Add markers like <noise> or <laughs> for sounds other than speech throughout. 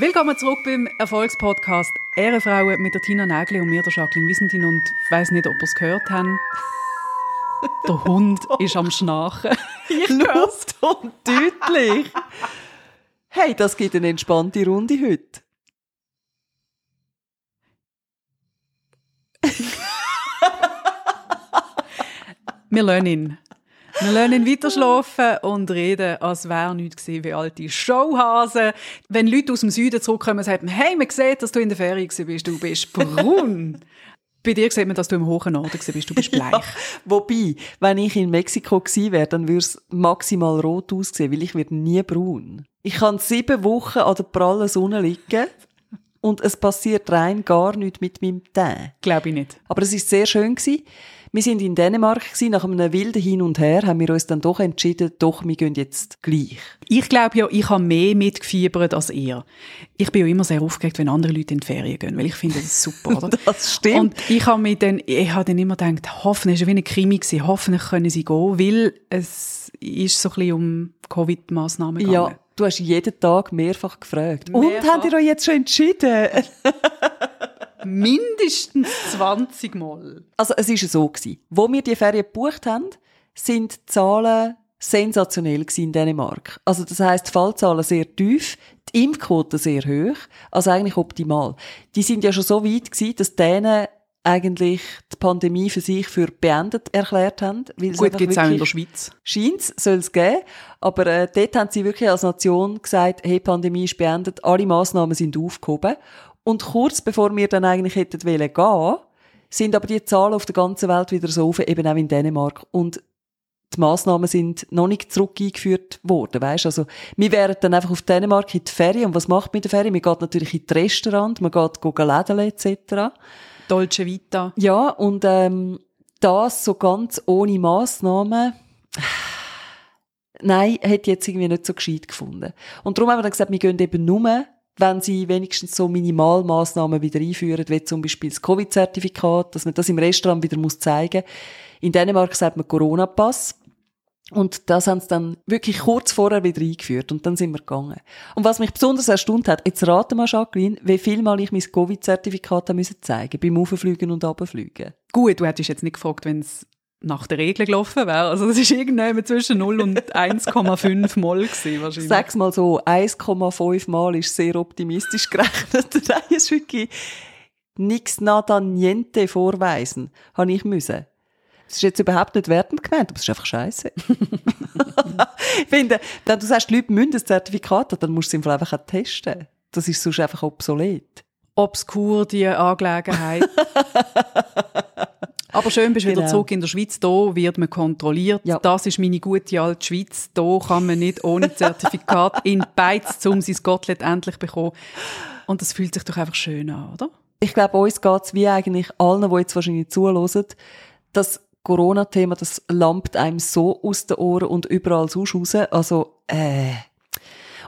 Willkommen zurück beim Erfolgspodcast Ehrenfrauen mit der Tina Nägli und mir, der Jacqueline Wiesentin. Und ich weiss nicht, ob ihr es gehört habt. Der Hund <laughs> ist am Schnarchen. Ich Laut und deutlich. Hey, das gibt eine entspannte Runde heute. Wir lernen ihn. Wir lernen ihn weiter schlafen und reden, als wäre nichts gewesen wie alte Showhasen. Wenn Leute aus dem Süden zurückkommen und sagen, hey, man sieht, dass du in der Ferien bist, du bist <laughs> braun. Bei dir sieht man, dass du im hohen Norden bist, du bist bleich. <laughs> Ja, wobei, wenn ich in Mexiko gewesen wäre, dann würde es maximal rot aussehen, weil ich werde nie braun. Ich kann sieben Wochen an der prallen Sonne liegen und es passiert rein gar nichts mit meinem Teint. Glaube ich nicht. Aber es ist sehr schön gewesen. Wir sind in Dänemark gewesen. Nach einem wilden Hin und Her haben wir uns dann doch entschieden, doch, wir gehen jetzt gleich. Ich glaube ja, ich habe mehr mitgefiebert als ihr. Ich bin ja immer sehr aufgeregt, wenn andere Leute in die Ferien gehen, weil ich finde das super, oder? <laughs> das stimmt. Und ich habe mir dann, ich habe dann immer gedacht, hoffentlich, es war wie eine Krimi gewesen, hoffentlich können sie gehen, weil es ist so ein bisschen um Covid-Massnahmen gegangen. Ja. Du hast jeden Tag mehrfach gefragt. Mehrfach. Und habt ihr euch jetzt schon entschieden? <laughs> Mindestens 20 Mal. Also es war so gewesen. Wo wir die Ferien gebucht haben, sind die Zahlen sensationell in Dänemark. Also das heißt, die Fallzahlen sehr tief, die Impfquote sehr hoch, also eigentlich optimal. Die sind ja schon so weit gewesen, dass Dänen eigentlich die Pandemie für sich für beendet erklärt haben. Weil Gut, gibt es auch in der Schweiz. Scheint soll es geben. Aber äh, dort haben sie wirklich als Nation gesagt, hey, Pandemie ist beendet, alle Massnahmen sind aufgehoben. Und kurz bevor wir dann eigentlich hätten wollen gehen, sind aber die Zahlen auf der ganzen Welt wieder so auf, eben auch in Dänemark. Und die Massnahmen sind noch nicht zurück eingeführt worden, weißt? Also, wir wären dann einfach auf Dänemark in die Ferien. Und was macht man in der Ferien? Man geht natürlich in die Restaurant, man geht lädeln etc. Dolce Vita. Ja, und ähm, das so ganz ohne Massnahmen, <sighs> nein, hätte ich jetzt irgendwie nicht so gescheit gefunden. Und darum haben wir dann gesagt, wir gehen eben nur wenn sie wenigstens so Minimalmaßnahmen wieder einführen, wie zum Beispiel das Covid-Zertifikat, dass man das im Restaurant wieder muss zeigen In Dänemark sagt man Corona-Pass. Und das haben sie dann wirklich kurz vorher wieder eingeführt und dann sind wir gegangen. Und was mich besonders erstaunt hat, jetzt rate mal, Jacqueline, wie viel Mal ich mein Covid-Zertifikat zeigen musste beim Auffliegen und Abfliegen. Gut, du hättest jetzt nicht gefragt, wenn es nach der Regel gelaufen wäre. Also das ist irgendwann zwischen 0 und 1,5 Mal gewesen, wahrscheinlich. Sag's mal so, 1,5 Mal ist sehr optimistisch <laughs> gerechnet. Nein, ist wirklich nichts nada niente vorweisen, habe ich müssen. Das ist jetzt überhaupt nicht wertend gemeint, aber es ist einfach scheiße. <laughs> ich finde, wenn du sagst, die Leute müssen ein Zertifikat haben, dann musst du es einfach auch testen. Das ist sonst einfach obsolet. Obskur, die Angelegenheit. <laughs> Aber schön, bist genau. wieder zurück in der Schweiz. Da wird man kontrolliert. Ja. Das ist meine gute alte Schweiz. Da kann man nicht ohne Zertifikat <laughs> in Beiz, um sein Gottlet endlich bekommen. Und das fühlt sich doch einfach schön an, oder? Ich glaube, uns geht's wie eigentlich allen, die jetzt wahrscheinlich zuhören, das Corona-Thema, das lampt einem so aus den Ohren und überall sonst raus. Also, äh,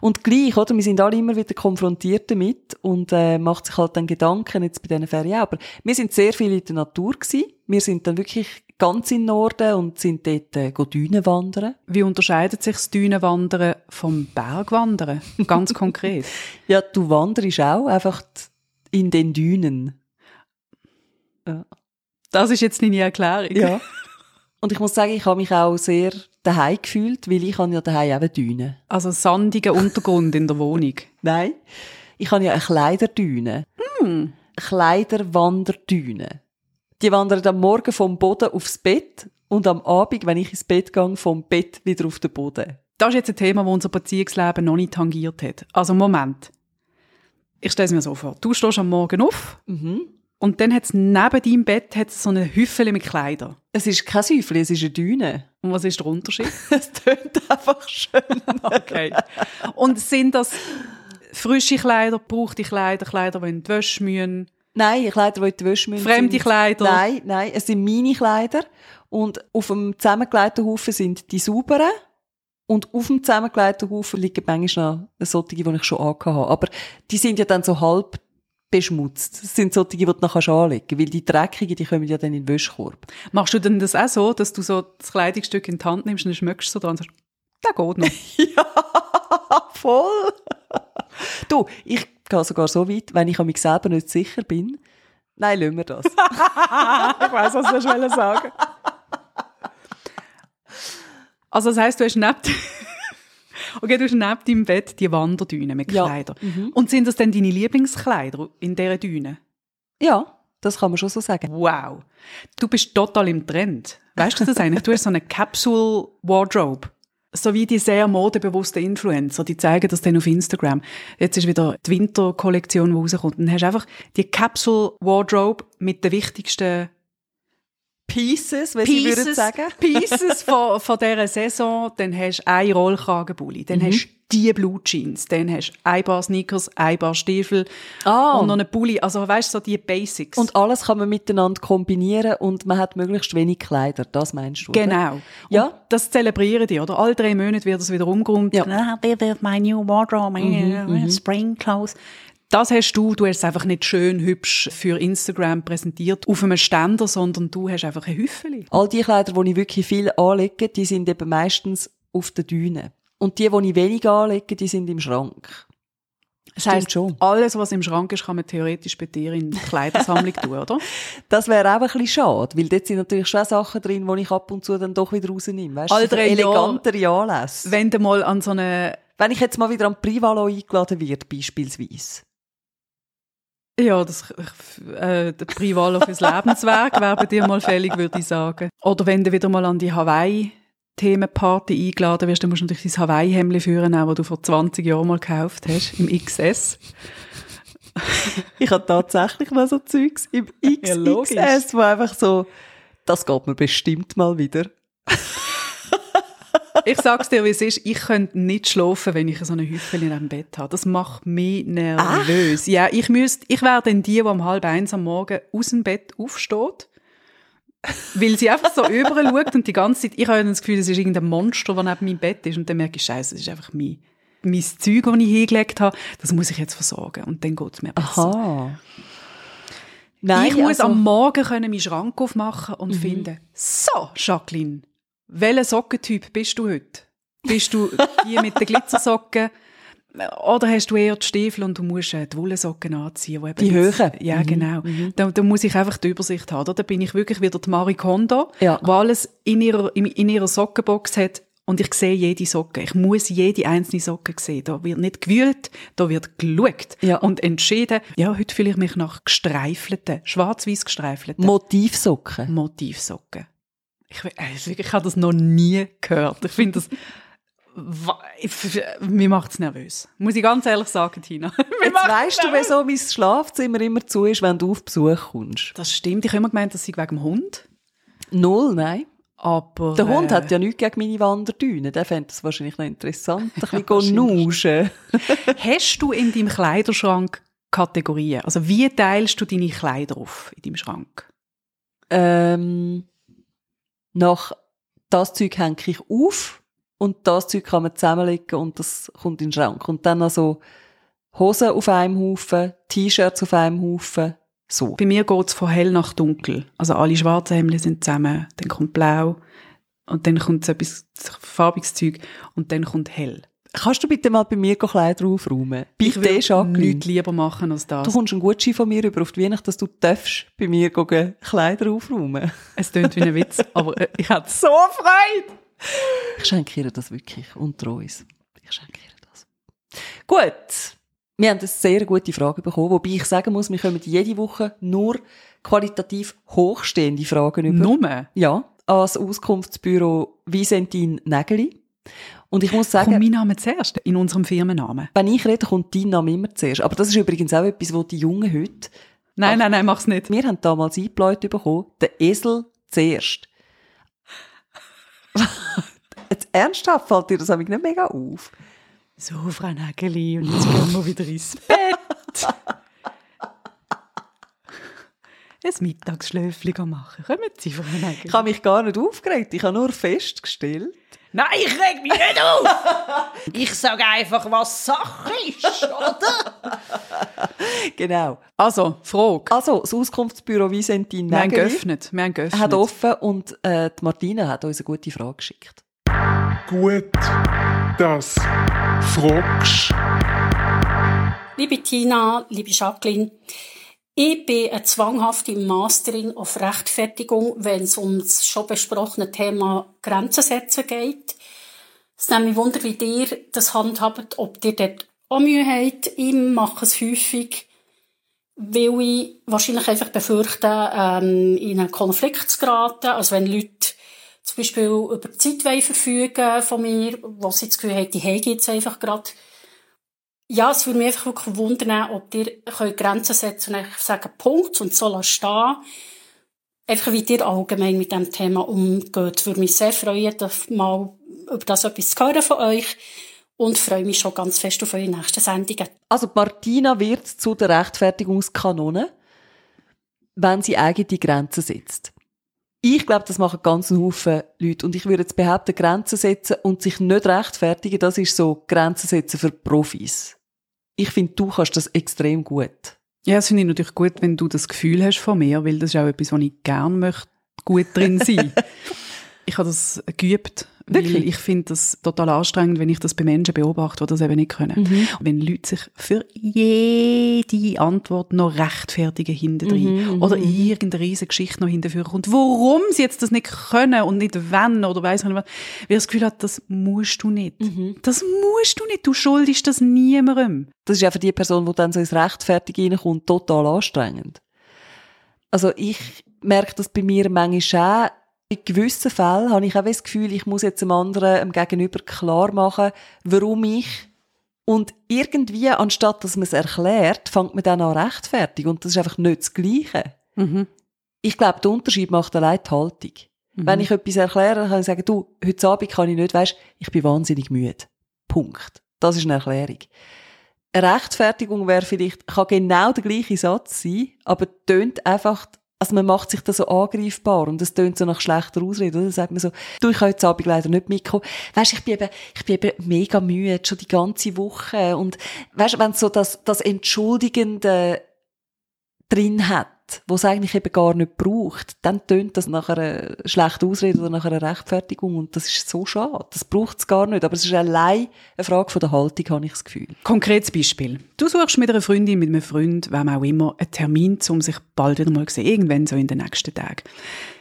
und gleich, oder? Wir sind alle immer wieder konfrontiert damit und äh, macht sich halt dann Gedanken jetzt bei diesen Ferien. Aber wir sind sehr viel in der Natur gewesen. Wir sind dann wirklich ganz in Norden und sind dort äh, Dünen wandern. Wie unterscheidet sich das Dünenwandern vom Bergwandern? Ganz <laughs> konkret. ja, du wanderst auch einfach in den Dünen. Ja. Das ist jetzt deine Erklärung. Ja. Und ich muss sagen, ich habe mich auch sehr daheim gefühlt, weil ich habe ja daheim auch Düne. Also sandigen Untergrund in der Wohnung? <laughs> Nein, ich habe ja eine Kleiderdüne. Mm. Kleiderwanderdüne. Die wandern am Morgen vom Boden aufs Bett und am Abend, wenn ich ins Bett gehe, vom Bett wieder auf den Boden. Das ist jetzt ein Thema, das unser Beziehungsleben noch nicht tangiert hat. Also Moment. Ich stelle es mir so vor. Du stehst am Morgen auf mhm. und dann hat es neben deinem Bett hat's so eine Hüffel mit Kleidern. Es ist kein Häufchen, es ist eine Düne. Und was ist der Unterschied? <laughs> es tönt einfach schön. okay. Und sind das frische Kleider, gebrauchte Kleider, Kleider, die in die Wäsche müssen? Nein, Kleider, die in die Wäsche müssen. Fremde sind, Kleider? Nein, nein, es sind meine Kleider. Und auf dem zusammengelegten Haufen sind die sauberen. Und auf dem zusammengelegten Haufen liegen manchmal noch solche, die ich schon angehabt habe. Aber die sind ja dann so halb beschmutzt. Das sind solche, die du nachher anlegen weil die dreckigen, die kommen ja dann in den Wäschkorb. Machst du denn das auch so, dass du so das Kleidungsstück in die Hand nimmst und dann schmeckst so dran und sagst, der geht noch? <laughs> ja, voll. du, ich gehe sogar so weit, wenn ich an mich selber nicht sicher bin. Nein, lassen wir das. <laughs> ich weiss, was du sagen. Also das heisst, du hast neben, okay, du hast neben deinem Bett die Wanderdüne mit Ja. Kleidern. Und sind das denn deine Lieblingskleider in dieser Düne? Ja, das kann man schon so sagen. Wow. Du bist total im Trend. Weißt du das eigentlich? Du hast so eine Capsule Wardrobe. So wie die sehr modebewussten Influencer, die zeigen das dann auf Instagram. Jetzt ist wieder die Winterkollektion, die rauskommt. Und dann hast du einfach die Capsule Wardrobe mit den wichtigsten Pieces, wenn sie würden Pieces, sagen. <laughs> Pieces von, von dieser Saison. Dann hast du einen Rollkragenpulli. Mhm. Dann hast du die Blue Jeans. Dann hast du ein paar Sneakers, ein paar Stiefel. Ah. Und noch einen Pulli. Also weißt du, so die Basics. Und alles kann man miteinander kombinieren und man hat möglichst wenig Kleider. Das meinst du? oder? Genau. Ja. Und das zelebrieren die, oder? Alle drei Monate wird das wieder umgeräumt. Ja. Mhm, Ah, my new wardrobe, my spring clothes. Das hast du, du hast es einfach nicht schön hübsch für Instagram präsentiert auf einem Ständer, sondern du hast einfach ein Hüffeli. All die Kleider, die ich wirklich viel anlege, die sind eben meistens auf der Düne. Und die, die ich wenig anlege, die sind im Schrank. Das heisst, schon. alles, was im Schrank ist, kann man theoretisch bei dir in die Kleidersammlung tun, oder? <laughs> Das wäre auch ein bisschen schade, weil dort sind natürlich schon Sachen drin, die ich ab und zu dann doch wieder rausnehme. Weißt All du, elegantere Anlässe. Wenn du mal an so eine, Wenn ich jetzt mal wieder am Privalo eingeladen werde, beispielsweise. Ja, das, äh, der Privalo fürs Lebenswerk wäre bei dir mal fällig, würde ich sagen. Oder wenn du wieder mal an die Hawaii Themenparty eingeladen wirst, dann musst du natürlich dein Hawaii-Hemd führen, auch, das du vor 20 Jahren mal gekauft hast, im XS. <laughs> Ich habe tatsächlich noch so Zeugs im Ja. XXS, wo einfach so, das geht mir bestimmt mal wieder. Ich sag's dir, wie es ist, ich könnte nicht schlafen, wenn ich so eine Hüffel in dem Bett habe. Das macht mich nervös. Ja, ich müsste, ich wäre dann die, die um halb eins am Morgen aus dem Bett aufsteht. Weil sie einfach so <laughs> überall schaut und die ganze Zeit, ich habe das Gefühl, es ist irgendein Monster, das neben meinem Bett ist. Und dann merke ich, Scheiße, das ist einfach mein, mein Zeug, das ich hingelegt habe. Das muss ich jetzt versorgen. Und dann geht's mir besser. Aha. Nein, ich muss also, Mhm. am Morgen können meinen Schrank aufmachen und finden, so, Jacqueline, welcher Sockentyp bist du heute? Bist du die mit den Glitzersocken? Oder hast du eher die Stiefel und du musst äh, die Wollsocken anziehen? Die, Die Höhen. Ja, Mhm, genau. Da, da muss ich einfach die Übersicht haben. Da bin ich wirklich wieder die Marie Kondo, Ja. die alles in ihrer, in ihrer Sockenbox hat und ich sehe jede Socke. Ich muss jede einzelne Socke sehen. Da wird nicht gewühlt, da wird geschaut Ja. und entschieden. Ja, heute fühle ich mich nach gestreifelten, schwarz-weiß gestreifelten Motivsocken. Motivsocken. Ich, also ich habe das noch nie gehört. Ich finde das, mir macht es nervös. Muss ich ganz ehrlich sagen, Tina. <laughs> Jetzt weißt du, nervös. wieso mein Schlafzimmer immer zu ist, wenn du auf Besuch kommst. Das stimmt. Ich habe immer gemeint, das sei wegen dem Hund. Null, nein. Aber, Der Hund äh, hat ja nichts gegen meine Wanderdüne. Der fände das wahrscheinlich noch interessant. Ein bisschen <laughs> nuschen. <laughs> Hast du in deinem Kleiderschrank Kategorien? Also wie teilst du deine Kleider auf in deinem Schrank? Ähm, nach das Zeug hänge ich auf und das Zeug kann man zusammenlegen und das kommt in den Schrank. Und dann also Hosen auf einem Haufen, T-Shirts auf einem Haufen, so. Bei mir geht es von hell nach dunkel. Also alle schwarzen Hemden sind zusammen, dann kommt blau und dann kommt so etwas farbiges Zeug und dann kommt hell. Kannst du bitte mal bei mir Kleider aufräumen? ich Bitte, würde Jacqueline. nichts lieber machen als das. Du kommst einen Gutschein von mir über auf die Weihnacht, dass du darfst bei mir Kleider aufräumen. Es klingt wie ein Witz, <laughs> aber äh, ich hatte so Freude. Ich schenke ihr das wirklich unter uns. Ich schenke ihr das. Gut. Wir haben eine sehr gute Frage bekommen, wobei ich sagen muss, wir kommen jede Woche nur qualitativ hochstehende Fragen über. Nummer. Ja, als Auskunftsbüro Visentin Nägeli. Und ich muss sagen, Kommt mein Name zuerst in unserem Firmennamen? wenn ich rede, kommt dein Name immer zuerst. Aber das ist übrigens auch etwas, was die Jungen heute... Nein, nein, nein, mach's nicht. Wir haben damals eingebläut bekommen, der Esel zuerst. <laughs> Jetzt ernsthaft fällt dir das nämlich nicht mega auf. So, Frau Nägeli, und jetzt gehen wir wieder ins Bett. <laughs> Ein Mittagsschläfchen machen. Kommen Sie, Frau Nägeli. Ich habe mich gar nicht aufgeregt, ich habe nur festgestellt. Nein, ich reg mich nicht auf! <laughs> ich sage einfach, was Sache ist, oder? <laughs> Genau. Also, Frage. Also, das Auskunftsbüro Visentin Wir haben geöffnet. Wir haben geöffnet. hat offen und äh, die Martina hat uns eine gute Frage geschickt. Gut, das fragst. Liebe Tina, liebe Jacqueline, ich bin eine zwanghafte Masterin auf Rechtfertigung, wenn es um das schon besprochene Thema Grenzen setzen geht. Es nimmt mich Wunder, wie ihr das handhabt, ob ihr dort auch Mühe habt. Ich mache es häufig, weil ich wahrscheinlich einfach befürchte, ähm, in einen Konflikt zu geraten. Also wenn Leute zum Beispiel über Zeit verfügen von mir, wo sie das Gefühl haben, die haben jetzt einfach gerade ja, es würde mich einfach wirklich wundern, ob ihr Grenzen setzen und einfach sagen, Punkt, und so stehen. Einfach wie ihr allgemein mit dem Thema umgeht. Würde mich sehr freuen, mal über das etwas zu hören von euch. Und freue mich schon ganz fest auf eure nächsten Sendungen. Also Martina wird zu der Rechtfertigungskanone, wenn sie eigene Grenzen setzt. Ich glaube, das machen ganz Haufen Leute. Und ich würde jetzt behaupten, Grenzen setzen und sich nicht rechtfertigen, das ist so Grenzen setzen für Profis ich finde, du kannst das extrem gut. Ja, das finde ich natürlich gut, wenn du das Gefühl hast von mir, weil das ist auch etwas, wo ich gerne möchte, gut drin sein. <laughs> ich habe das geübt Wirklich? Weil ich finde das total anstrengend, wenn ich das bei Menschen beobachte, die das eben nicht können. Mhm. Wenn Leute sich für jede Antwort noch rechtfertigen hinterdrein. Mhm, mhm, oder mhm. irgendeine riesige Geschichte noch hinterführen und warum sie jetzt das nicht können und nicht wenn oder weiss nicht was. Weil das Gefühl hat, das musst du nicht. Mhm. Das musst du nicht. Du schuldest das niemandem. Das ist ja für die Person, die dann so ins Rechtfertigen reinkommt, total anstrengend. Also ich merke das bei mir manchmal auch, in gewissen Fällen habe ich auch das Gefühl, ich muss jetzt dem anderen, dem Gegenüber klar machen, warum ich und irgendwie, anstatt dass man es erklärt, fängt man dann an rechtfertig. Und das ist einfach nicht das Gleiche. Mhm. Ich glaube, der Unterschied macht allein die Haltung. Mhm. Wenn ich etwas erkläre, kann ich sagen, du, heute Abend kann ich nicht, weißt, ich bin wahnsinnig müde. Punkt. Das ist eine Erklärung. Eine Rechtfertigung wäre vielleicht, kann genau der gleiche Satz sein, aber tönt einfach also man macht sich da so angreifbar und das tönt so nach schlechter Ausrede, oder? Dann sagt man so, du, ich kann heute Abend leider nicht mitkommen. Weißt, ich bin eben, ich bin eben mega müde, schon die ganze Woche und weißt, wenn so das, das Entschuldigende drin hat, wo es eigentlich eben gar nicht braucht, dann tönt das nach einer schlechten Ausrede oder nach einer Rechtfertigung und das ist so schade. Das braucht es gar nicht, aber es ist allein eine Frage von der Haltung, habe ich das Gefühl. Konkretes Beispiel. Du suchst mit einer Freundin, mit einem Freund, wem auch immer, einen Termin, um sich bald wieder mal zu sehen, irgendwann so in den nächsten Tagen.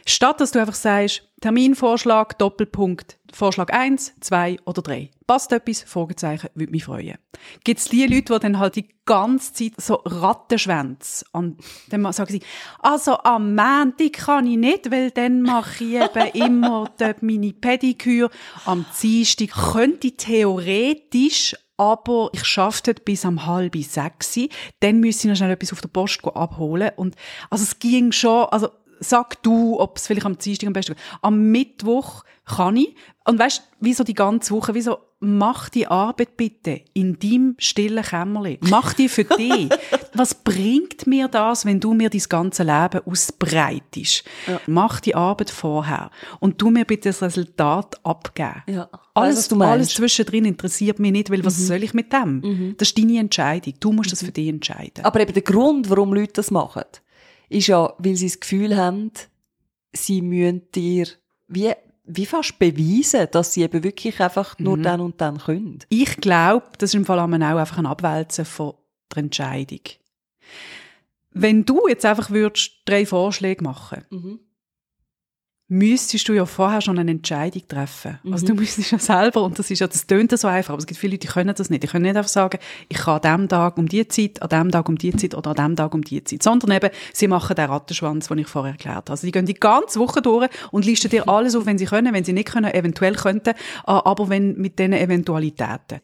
Statt dass du einfach sagst, Terminvorschlag, Doppelpunkt, Vorschlag 1, 2 oder 3. Passt etwas? Fragezeichen, würde mich freuen. Gibt es die Leute, die dann halt die ganze Zeit so Rattenschwänze und dann sagen sie, also am Montag kann ich nicht, weil dann mache ich eben <laughs> immer dort meine Pediküre. Am Dienstag könnte ich theoretisch aber ich schaffe bis am halb sechs. Dann müsste ich noch schnell etwas auf der Post abholen. Und, also es ging schon, also sag du, ob es vielleicht am Dienstag am besten geht. Am Mittwoch kann ich. Und weißt, wie so die ganze Woche, wie so, mach die Arbeit bitte in deinem stillen Kämmerli. Mach die für <laughs> dich. Was bringt mir das, wenn du mir dein ganze Leben ausbreitest? Ja. Mach die Arbeit vorher. Und du mir bitte das Resultat abgeben. Ja. Alles, weißt, alles zwischendrin interessiert mich nicht, weil was mhm. soll ich mit dem? Mhm. Das ist deine Entscheidung. Du musst mhm. das für dich entscheiden. Aber eben der Grund, warum Leute das machen, ist ja, weil sie das Gefühl haben, sie müssen dir wie wie fast beweisen, dass sie eben wirklich einfach nur mhm. dann und dann können. Ich glaube, das ist im Fall auch einfach ein Abwälzen von der Entscheidung. Wenn du jetzt einfach würdest drei Vorschläge machen, mhm müsstest du ja vorher schon eine Entscheidung treffen. Mhm. Also du müsstest ja selber, und das ist ja, das tönt so einfach, aber es gibt viele Leute, die können das nicht. Die können nicht einfach sagen, ich kann an dem Tag um die Zeit, an dem Tag um die Zeit oder an dem Tag um die Zeit. Sondern eben, sie machen den Rattenschwanz, den ich vorher erklärt habe. Also die gehen die ganze Woche durch und listen dir alles auf, wenn sie können, wenn sie nicht können, eventuell könnten, aber wenn mit diesen Eventualitäten.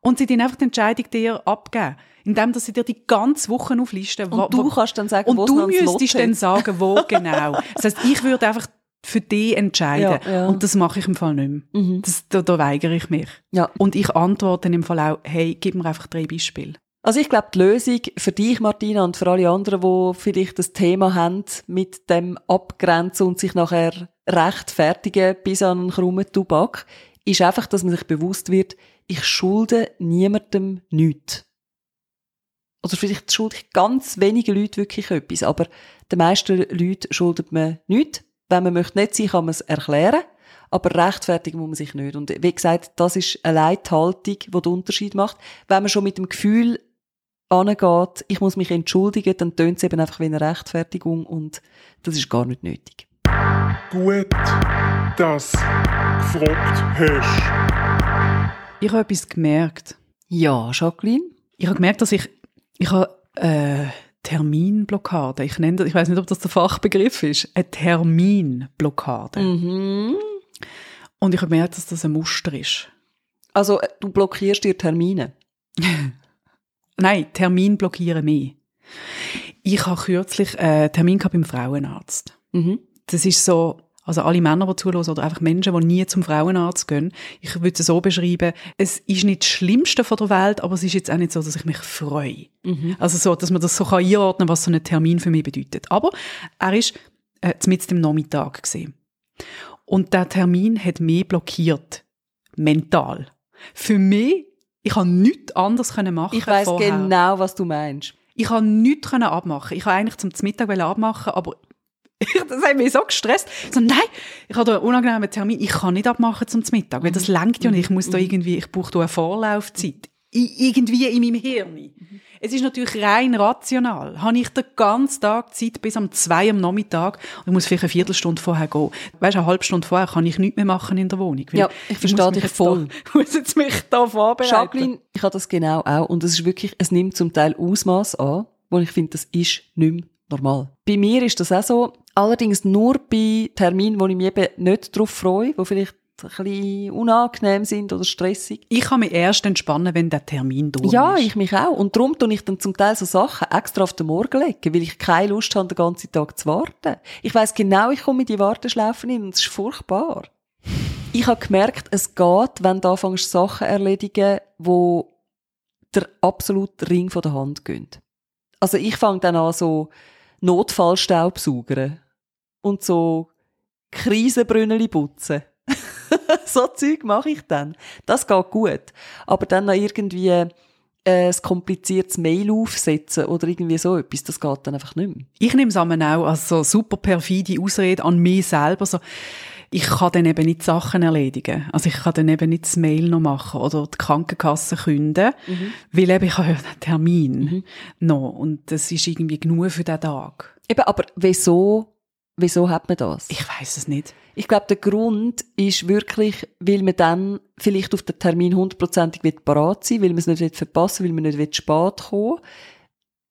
Und sie dann einfach die Entscheidung dir abgeben indem dass sie dir die ganze Woche auflisten. Und du kannst dann sagen, und wo du müsstest dann sagen, wo <laughs> genau. Das heißt, ich würde einfach für dich entscheiden. Ja, ja. Und das mache ich im Fall nicht mehr. Mhm. Das, da, da weigere ich mich. Ja. Und ich antworte im Fall auch, hey, gib mir einfach drei Beispiele. Also ich glaube, die Lösung für dich, Martina, und für alle anderen, die vielleicht das Thema haben mit dem Abgrenzen und sich nachher rechtfertigen bis an einen krummen Tubak, ist einfach, dass man sich bewusst wird, ich schulde niemandem nichts. Oder vielleicht schulde ich ganz wenige Leute wirklich etwas, aber den meisten Leuten schuldet man nichts. Wenn man möchte nicht sein, kann man es erklären. Aber rechtfertigen muss man sich nicht. Und wie gesagt, das ist eine Leithaltung, die den Unterschied macht. Wenn man schon mit dem Gefühl angeht, ich muss mich entschuldigen, dann tönt es eben einfach wie eine Rechtfertigung und das ist gar nicht nötig. Gut, dass du gefragt hast. Ich habe etwas gemerkt. Ja, Jacqueline? Ich habe gemerkt, dass ich, ich habe, äh, Terminblockade. Ich nenne das, ich weiß nicht, ob das der Fachbegriff ist. Eine Terminblockade. Mhm. Und ich habe gemerkt, dass das ein Muster ist. Also, äh, du blockierst dir Termine. <laughs> Nein, Termin blockieren mehr. Ich habe kürzlich einen Termin gehabt beim Frauenarzt. Mhm. Das ist so, also alle Männer, die zuhören, oder einfach Menschen, die nie zum Frauenarzt gehen. Ich würde es so beschreiben, es ist nicht das Schlimmste von der Welt, aber es ist jetzt auch nicht so, dass ich mich freue. Also so, dass man das so kann einordnen kann, was so ein Termin für mich bedeutet. Aber er ist äh, mitten im Nachmittag gesehen. Und der Termin hat mich blockiert. Mental. Für mich, ich habe nichts anderes können machen Ich weiß genau, was du meinst. Ich habe nichts können abmachen. Ich habe eigentlich zum Mittag abmachen, aber <laughs> das hat mich so gestresst. So, nein, ich habe da einen unangenehmen Termin. Ich kann nicht abmachen zum Mittag, weil das lenkt ja nicht. Ich muss da irgendwie, ich brauche da eine Vorlaufzeit. I irgendwie in meinem Hirn. Es ist natürlich rein rational. Habe ich den ganzen Tag Zeit bis um zwei am Nachmittag und ich muss vielleicht eine Viertelstunde vorher gehen. Weißt eine halbe Stunde vorher kann ich nichts mehr machen in der Wohnung. Ja, ich verstehe dich voll. Ich <laughs> muss jetzt mich da vorbereiten. Jacqueline, ich habe das genau auch. Und es ist wirklich, es nimmt zum Teil Ausmaß an, wo ich finde, das ist nicht mehr normal. Bei mir ist das auch so. Allerdings nur bei Terminen, wo ich mich eben nicht darauf freue, wo vielleicht ein bisschen unangenehm sind oder stressig. Ich kann mich erst entspannen, wenn der Termin durch Ja, ist. ich mich auch. Und darum tue ich dann zum Teil so Sachen extra auf den Morgen legen, weil ich keine Lust habe, den ganzen Tag zu warten. Ich weiß genau, ich komme in die Warteschlaufen hin und es ist furchtbar. Ich habe gemerkt, es geht, wenn du anfängst, Sachen erledigen, wo der absolute Ring von der Hand gehen. Also ich fange dann an, so Notfallstaubsaugern und so Krisenbrünneli putzen. <laughs> so Zeug mache ich dann. Das geht gut. Aber dann noch irgendwie äh, ein kompliziertes Mail aufsetzen oder irgendwie so etwas, das geht dann einfach nicht mehr. Ich nehme es auch als so super perfide Ausrede an mich selber. So, ich kann dann eben nicht Sachen erledigen. Also ich kann dann eben nicht das Mail noch machen oder die Krankenkasse künden, weil eben ich habe ja den Termin noch und das ist irgendwie genug für den Tag. Eben, aber wieso, wieso hat man das? Ich weiß es nicht. Ich glaube, der Grund ist wirklich, weil man dann vielleicht auf den Termin hundertprozentig wird parat sein, weil man es nicht will verpassen, weil man nicht will spät kommen,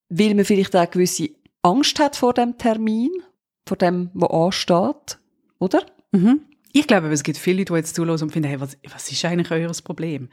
weil man vielleicht auch gewisse Angst hat vor dem Termin, vor dem, was ansteht, oder? Mhm. Ich glaube, es gibt viele Leute, die jetzt zuhören und finden, hey, was, was ist eigentlich euer Problem?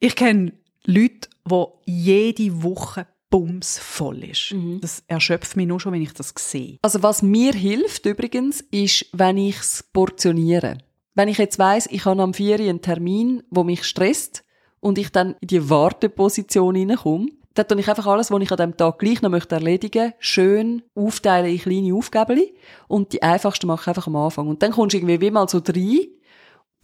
Ich kenne Leute, die jede Woche bumsvoll ist. Das erschöpft mich nur schon, wenn ich das sehe. Also was mir hilft übrigens, ist, wenn ich es portioniere. Wenn ich jetzt weiss, ich habe am 4 Uhr einen Termin, wo mich stresst und ich dann in die Warteposition hineinkomme, dann tue ich einfach alles, was ich an diesem Tag gleich noch möchte erledigen, schön aufteilen in kleine Aufgaben und die einfachsten mache ich einfach am Anfang. Und dann kommst du irgendwie wie mal so rein,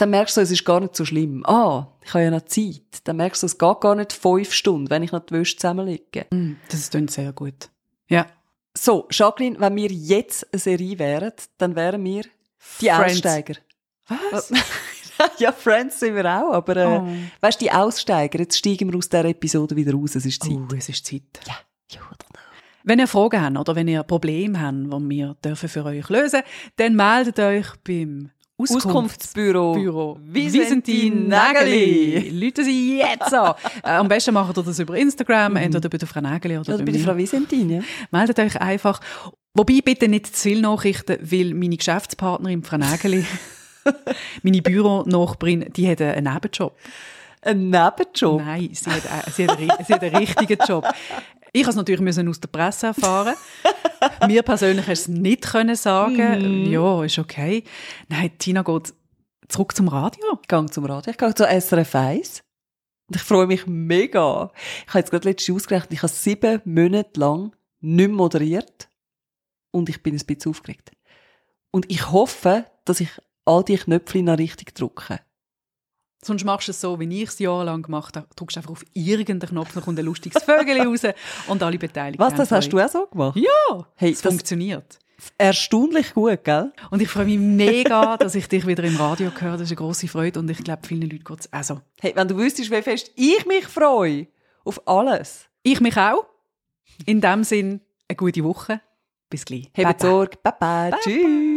dann merkst du, es ist gar nicht so schlimm. Ah, ich habe ja noch Zeit. Dann merkst du, es geht gar nicht fünf Stunden, wenn ich noch die Wäsche zusammenlege. Mm, Das klingt sehr gut. Ja. So, Jacqueline, wenn wir jetzt eine Serie wären, dann wären wir die Friends. Aussteiger. Was? <laughs> ja, Friends sind wir auch, aber äh, Oh. weißt du, die Aussteiger, jetzt steigen wir aus dieser Episode wieder raus, es ist Zeit. Oh, es ist Zeit. Ja, ja oder nein? Wenn ihr Fragen habt oder wenn ihr Probleme habt, die wir dürfen für euch lösen dann meldet euch beim Auskunftsbüro. Büro. Visentin Nageli. Leute Sie jetzt an. Äh, Am besten macht ihr das über Instagram, entweder bei der Frau Nageli oder, Oder bei bei der. Frau Visentin, ja. Meldet euch einfach. Wobei bitte nicht zu viel Nachrichten, weil meine Geschäftspartnerin, Frau Nageli, <laughs> meine Büronachbarin, die hat einen Nebenjob. Ein Nebenjob. Nein, sie hat, äh, sie, hat einen, sie hat einen richtigen Job. Ich musste es natürlich müssen aus der Presse erfahren. <laughs> Mir persönlich hast es nicht können sagen. Ja, ist okay. Nein, Tina geht zurück zum Radio. Ich gehe zum Radio, ich gehe zu SRF 1. Und ich freue mich mega. Ich habe jetzt gerade letztens ausgerechnet, ich habe sieben Monate lang nicht moderiert. Und ich bin ein bisschen aufgeregt. Und ich hoffe, dass ich all die Knöpfe noch richtig drücke. Sonst machst du es so, wie ich es jahrelang gemacht habe. Drückst einfach auf irgendeinen Knopf, dann kommt ein lustiges Vögel <laughs> raus und alle Beteiligten Was, das hast du auch so gemacht? Ja, Hey, es funktioniert. Erstaunlich gut, gell? Und ich freue mich mega, dass ich dich wieder im Radio höre. Das ist eine grosse Freude und ich glaube, vielen Leuten geht es auch so. Hey, wenn du wüsstest, wie fest ich mich freue auf alles. Ich mich auch. In dem Sinn, eine gute Woche. Bis gleich. Habt Sorge. Bye bye. Tschüss.